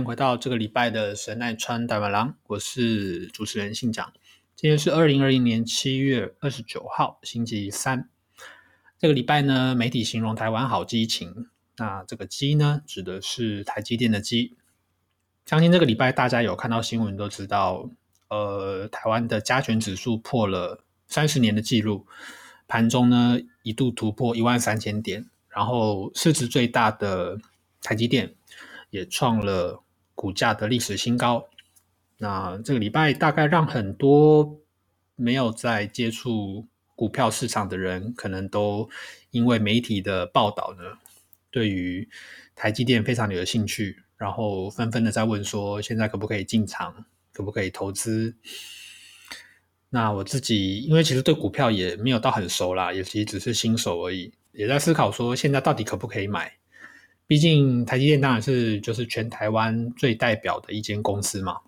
迎回到这个礼拜的神奈川台湾郎，我是主持人信长。今天是二零二一年七月二十九号，星期三。这个礼拜呢，媒体形容台湾好激情。那这个“激”呢，指的是台积电的“激”。相信这个礼拜大家有看到新闻，都知道，呃，台湾的加权指数破了三十年的记录，盘中呢一度突破一万三千点，然后市值最大的台积电。也创了股价的历史新高。那这个礼拜大概让很多没有在接触股票市场的人，可能都因为媒体的报道呢，对于台积电非常的有兴趣，然后纷纷的在问说，现在可不可以进场，可不可以投资？那我自己因为其实对股票也没有到很熟啦，也其实只是新手而已，也在思考说，现在到底可不可以买？毕竟台积电当然是就是全台湾最代表的一间公司嘛，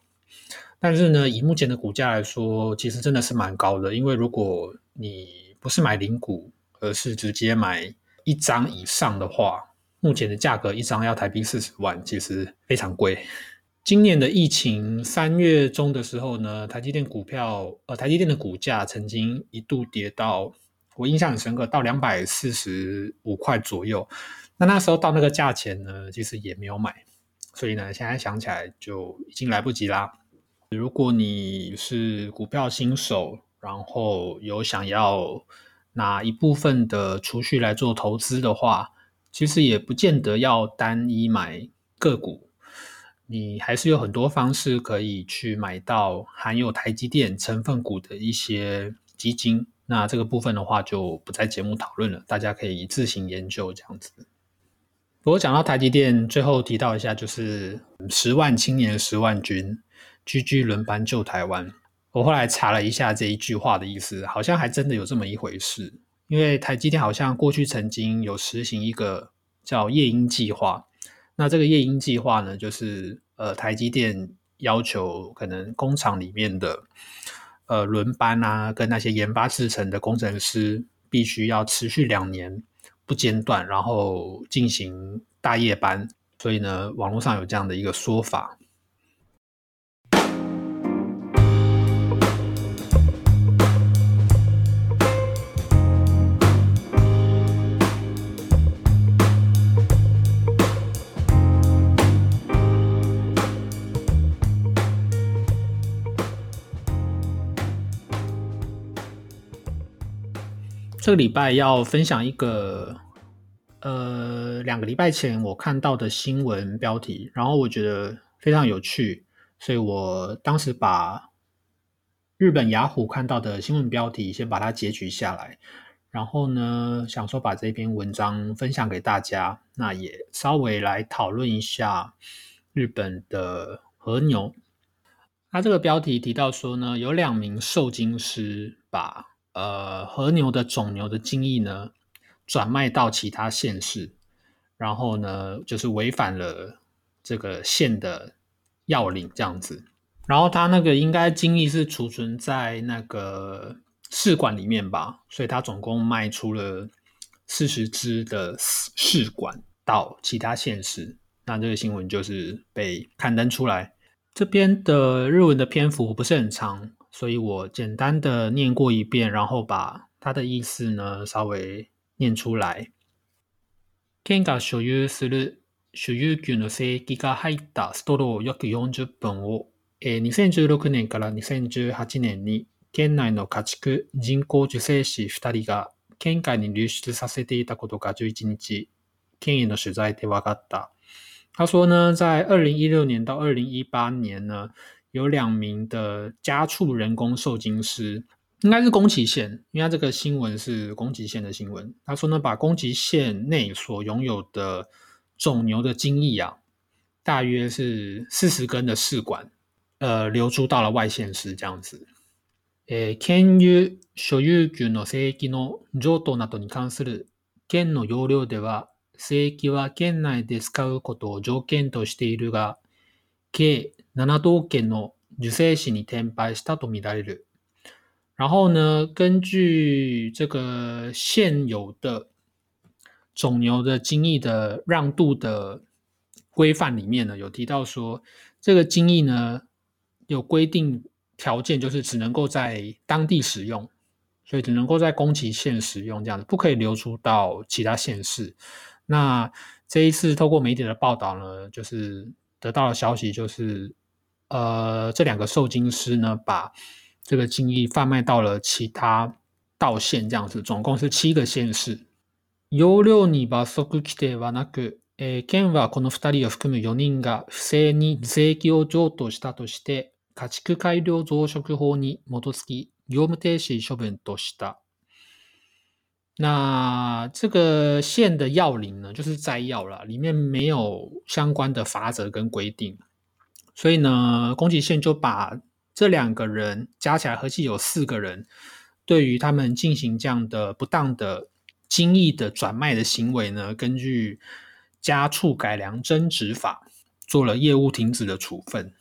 但是呢，以目前的股价来说，其实真的是蛮高的。因为如果你不是买零股，而是直接买一张以上的话，目前的价格一张要台币四十万，其实非常贵。今年的疫情三月中的时候呢，台积电股票呃，台积电的股价曾经一度跌到我印象很深刻，到两百四十五块左右。那那时候到那个价钱呢，其实也没有买，所以呢，现在想起来就已经来不及啦。如果你是股票新手，然后有想要拿一部分的储蓄来做投资的话，其实也不见得要单一买个股，你还是有很多方式可以去买到含有台积电成分股的一些基金。那这个部分的话，就不在节目讨论了，大家可以自行研究这样子。不过讲到台积电，最后提到一下，就是十万青年十万军，居居轮班救台湾。我后来查了一下这一句话的意思，好像还真的有这么一回事。因为台积电好像过去曾经有实行一个叫夜鹰计划。那这个夜鹰计划呢，就是呃台积电要求可能工厂里面的呃轮班啊，跟那些研发制程的工程师，必须要持续两年。不间断，然后进行大夜班，所以呢，网络上有这样的一个说法。这个礼拜要分享一个，呃，两个礼拜前我看到的新闻标题，然后我觉得非常有趣，所以我当时把日本雅虎看到的新闻标题先把它截取下来，然后呢，想说把这篇文章分享给大家，那也稍微来讨论一下日本的和牛。它这个标题提到说呢，有两名受精师把呃，和牛的种牛的精液呢，转卖到其他县市，然后呢，就是违反了这个县的要领这样子。然后他那个应该精液是储存在那个试管里面吧，所以他总共卖出了四十支的试管到其他县市。那这个新闻就是被刊登出来。这边的日文的篇幅不是很长。所以我简单的念过一遍，然后把它的意思呢稍微念出来。県が所有する所有牛の精液が入ったストロー約40本を、え2016年から2018年に県内の家畜人工受精師2人が県外に流出させていたことが11日、県への取材で分かった。他说呢，在二零一六年到二零一八年呢，有两名的家畜人工受精师，应该是宫崎县，因为他这个新闻是宫崎县的新闻。他说呢，把宫崎县内所拥有的种牛的精液啊，大约是四十根的试管，呃，流出到了外县市这样子。え、県有所有権の正規の譲渡などに関する県の要領では、正規は県内で使うことを条件としているが、計 7道県の受精子に転売したとみられる。然后呢，根据这个现有的种牛的精液的让渡的规范里面呢，有提到说，这个精液呢有规定。条件就是只能够在当地使用，所以只能够在宫崎县使用，这样子不可以流出到其他县市。那这一次透过媒体的报道呢，就是得到的消息就是， 呃，这两个受精师呢，把这个精液贩卖到了其他道县，这样子，总共是七个县市。容量に罰則規定はなく、県はこの二人を含む四人が不正に税金を譲渡したとして。家畜改良増殖法に基づき業務停止処分とした。那这个县的要领呢，就是摘要了，里面没有相关的法则跟规定， 所以呢，宫崎县就把这两个人加起来合计有四个人，对于他们进行这样的不当的精益的转卖的行为呢，根据家畜改良增值法做了业务停止的处分。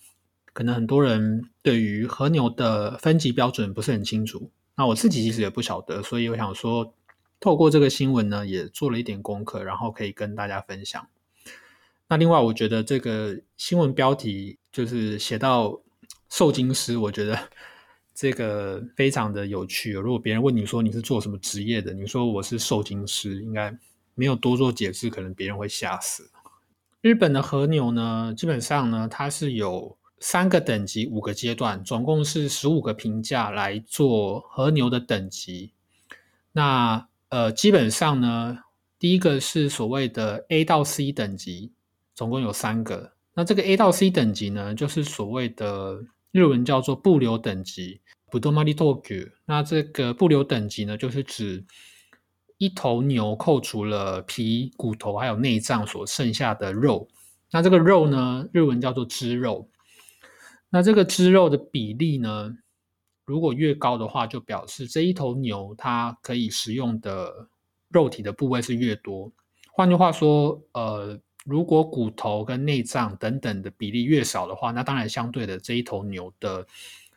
可能很多人对于和牛的分级标准不是很清楚，那我自己其实也不晓得，所以我想说，透过这个新闻呢，也做了一点功课，然后可以跟大家分享。那另外，我觉得这个新闻标题就是写到受精师，我觉得 这个非常的有趣。如果别人问你说你是做什么职业的，你说我是受精师，应该没有多做解释，可能别人会吓死。日本的和牛呢，基本上呢，它是有。三个等级，五个阶段，总共是十五个评价来做和牛的等级。那呃，基本上呢，第一个是所谓的 A 到 C 等级，总共有三个。那这个 A 到 C 等级呢，就是所谓的日文叫做不留等级 b u d o m a r i t o k 那这个不留等级呢，就是指一头牛扣除了皮、骨头还有内脏所剩下的肉。那这个肉呢，日文叫做脂肉。那这个脂肉的比例呢，如果越高的话，就表示这一头牛它可以食用的肉体的部位是越多。换句话说，呃，如果骨头跟内脏等等的比例越少的话，那当然相对的这一头牛的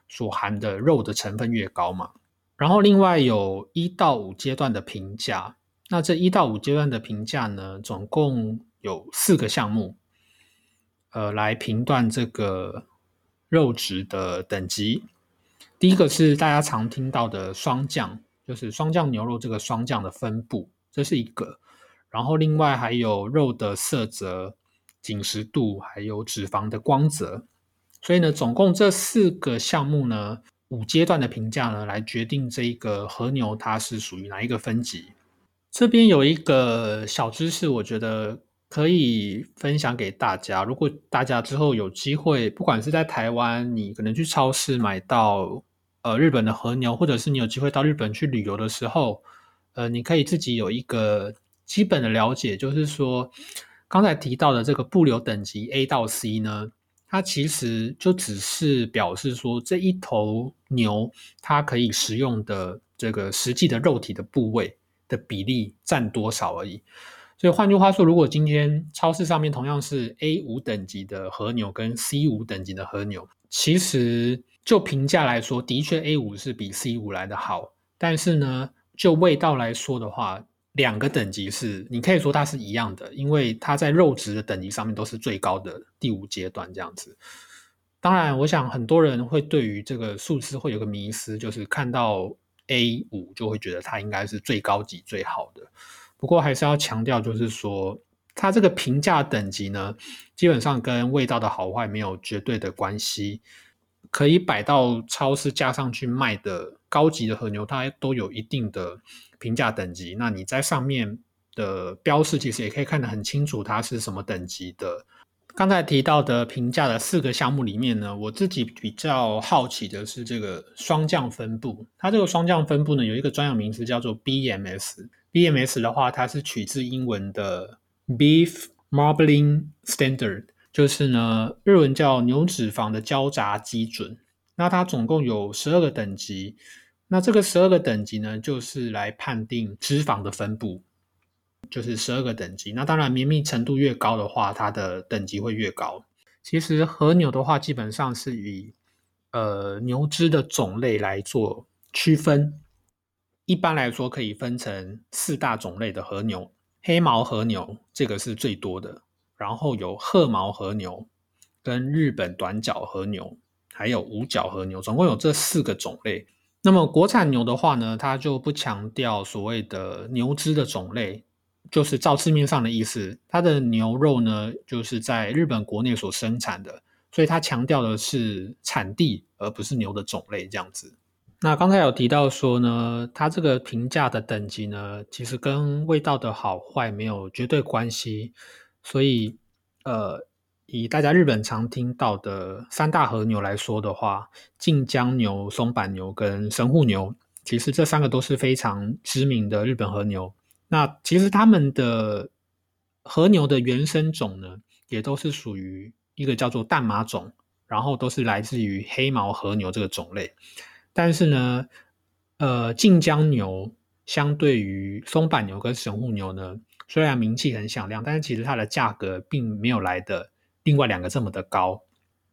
所含的肉的成分越高嘛。然后另外有一到五阶段的评价，那这一到五阶段的评价呢，总共有四个项目，呃，来评断这个。肉质的等级，第一个是大家常听到的霜降，就是霜降牛肉这个霜降的分布，这是一个。然后另外还有肉的色泽、紧实度，还有脂肪的光泽。所以呢，总共这四个项目呢，五阶段的评价呢，来决定这一个和牛它是属于哪一个分级。这边有一个小知识，我觉得。可以分享给大家。如果大家之后有机会，不管是在台湾，你可能去超市买到呃日本的和牛，或者是你有机会到日本去旅游的时候，呃，你可以自己有一个基本的了解，就是说刚才提到的这个不留等级 A 到 C 呢，它其实就只是表示说这一头牛它可以食用的这个实际的肉体的部位的比例占多少而已。所以换句话说，如果今天超市上面同样是 A 五等级的和牛跟 C 五等级的和牛，其实就评价来说，的确 A 五是比 C 五来的好。但是呢，就味道来说的话，两个等级是你可以说它是一样的，因为它在肉质的等级上面都是最高的第五阶段这样子。当然，我想很多人会对于这个数字会有个迷思，就是看到 A 五就会觉得它应该是最高级最好的。不过还是要强调，就是说，它这个评价等级呢，基本上跟味道的好坏没有绝对的关系。可以摆到超市架上去卖的高级的和牛，它都有一定的评价等级。那你在上面的标示其实也可以看得很清楚，它是什么等级的。刚才提到的评价的四个项目里面呢，我自己比较好奇的是这个霜降分布。它这个霜降分布呢，有一个专有名词叫做 BMS。BMS 的话，它是取自英文的 Beef Marbling Standard，就是呢日文叫牛脂肪的交杂基准。那它总共有十二个等级。那这个十二个等级呢，就是来判定脂肪的分布。就是十二个等级，那当然绵密程度越高的话，它的等级会越高。其实和牛的话，基本上是以呃牛脂的种类来做区分。一般来说，可以分成四大种类的和牛：黑毛和牛，这个是最多的；然后有褐毛和牛、跟日本短角和牛，还有五角和牛，总共有这四个种类。那么国产牛的话呢，它就不强调所谓的牛只的种类。就是照字面上的意思，它的牛肉呢，就是在日本国内所生产的，所以它强调的是产地，而不是牛的种类这样子。那刚才有提到说呢，它这个评价的等级呢，其实跟味道的好坏没有绝对关系。所以，呃，以大家日本常听到的三大和牛来说的话，近江牛、松板牛跟神户牛，其实这三个都是非常知名的日本和牛。那其实他们的和牛的原生种呢，也都是属于一个叫做淡马种，然后都是来自于黑毛和牛这个种类。但是呢，呃，近江牛相对于松板牛跟神户牛呢，虽然名气很响亮，但是其实它的价格并没有来的另外两个这么的高。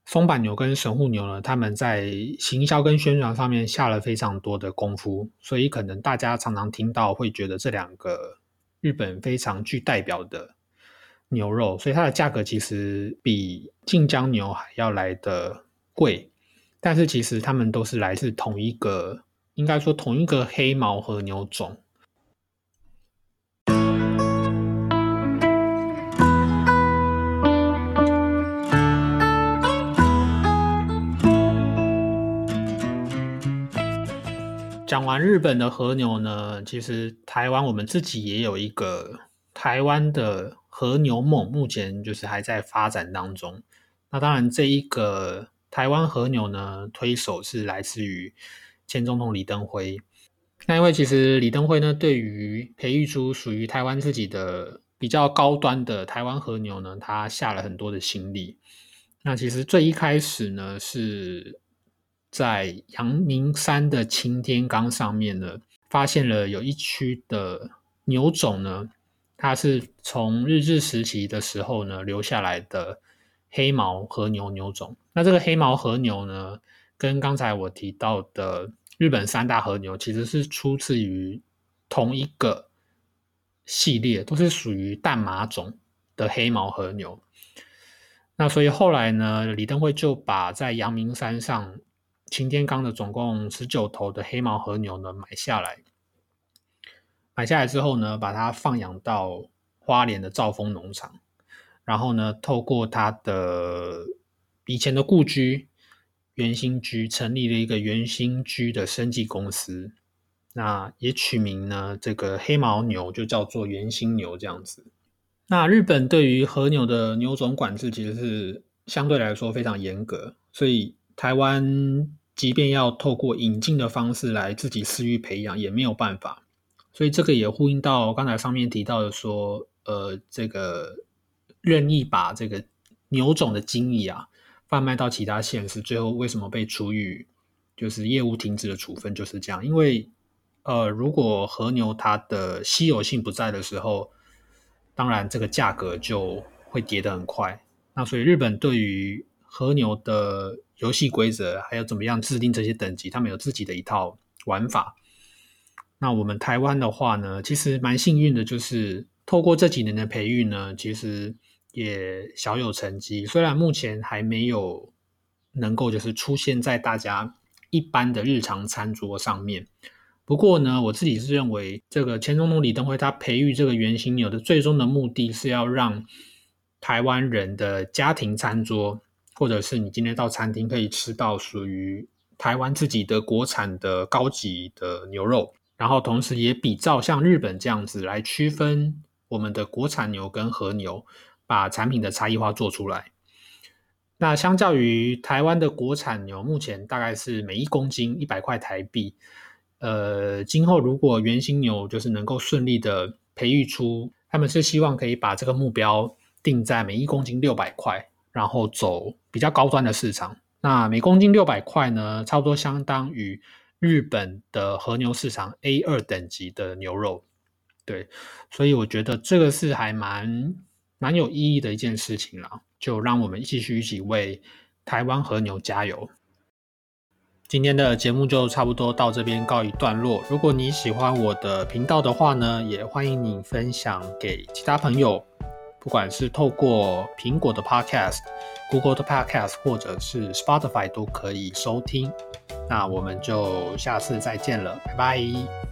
松板牛跟神户牛呢，他们在行销跟宣传上面下了非常多的功夫，所以可能大家常常听到会觉得这两个日本非常具代表的牛肉，所以它的价格其实比晋江牛还要来的贵。但是其实它们都是来自同一个，应该说同一个黑毛和牛种。讲完日本的和牛呢，其实台湾我们自己也有一个台湾的和牛梦，目前就是还在发展当中。那当然，这一个台湾和牛呢，推手是来自于前总统李登辉。那因为其实李登辉呢，对于培育出属于台湾自己的比较高端的台湾和牛呢，他下了很多的心力。那其实最一开始呢，是。在阳明山的擎天岗上面呢，发现了有一区的牛种呢，它是从日治时期的时候呢留下来的黑毛和牛牛种。那这个黑毛和牛呢，跟刚才我提到的日本三大和牛其实是出自于同一个系列，都是属于淡马种的黑毛和牛。那所以后来呢，李登辉就把在阳明山上。擎天岗的总共十九头的黑毛和牛呢，买下来，买下来之后呢，把它放养到花莲的兆丰农场，然后呢，透过他的以前的故居元兴居，成立了一个元兴居的生技公司，那也取名呢，这个黑毛牛就叫做元兴牛这样子。那日本对于和牛的牛种管制其实是相对来说非常严格，所以台湾。即便要透过引进的方式来自己私域培养，也没有办法。所以这个也呼应到刚才上面提到的说，呃，这个任意把这个牛种的精液啊贩卖到其他县市，最后为什么被处以就是业务停止的处分，就是这样。因为呃，如果和牛它的稀有性不在的时候，当然这个价格就会跌得很快。那所以日本对于和牛的游戏规则还有怎么样制定这些等级？他们有自己的一套玩法。那我们台湾的话呢，其实蛮幸运的，就是透过这几年的培育呢，其实也小有成绩。虽然目前还没有能够就是出现在大家一般的日常餐桌上面，不过呢，我自己是认为，这个前总统李登辉他培育这个原型牛的最终的目的是要让台湾人的家庭餐桌。或者是你今天到餐厅可以吃到属于台湾自己的国产的高级的牛肉，然后同时也比照像日本这样子来区分我们的国产牛跟和牛，把产品的差异化做出来。那相较于台湾的国产牛，目前大概是每一公斤一百块台币。呃，今后如果原型牛就是能够顺利的培育出，他们是希望可以把这个目标定在每一公斤六百块，然后走比较高端的市场。那每公斤六百块呢，差不多相当于日本的和牛市场 A 二等级的牛肉。对，所以我觉得这个是还蛮蛮有意义的一件事情了。就让我们继续一起为台湾和牛加油。今天的节目就差不多到这边告一段落。如果你喜欢我的频道的话呢，也欢迎你分享给其他朋友，不管是透过苹果的 Podcast、Google 的 Podcast 或者是 Spotify 都可以收听。那我们就下次再见了，拜拜。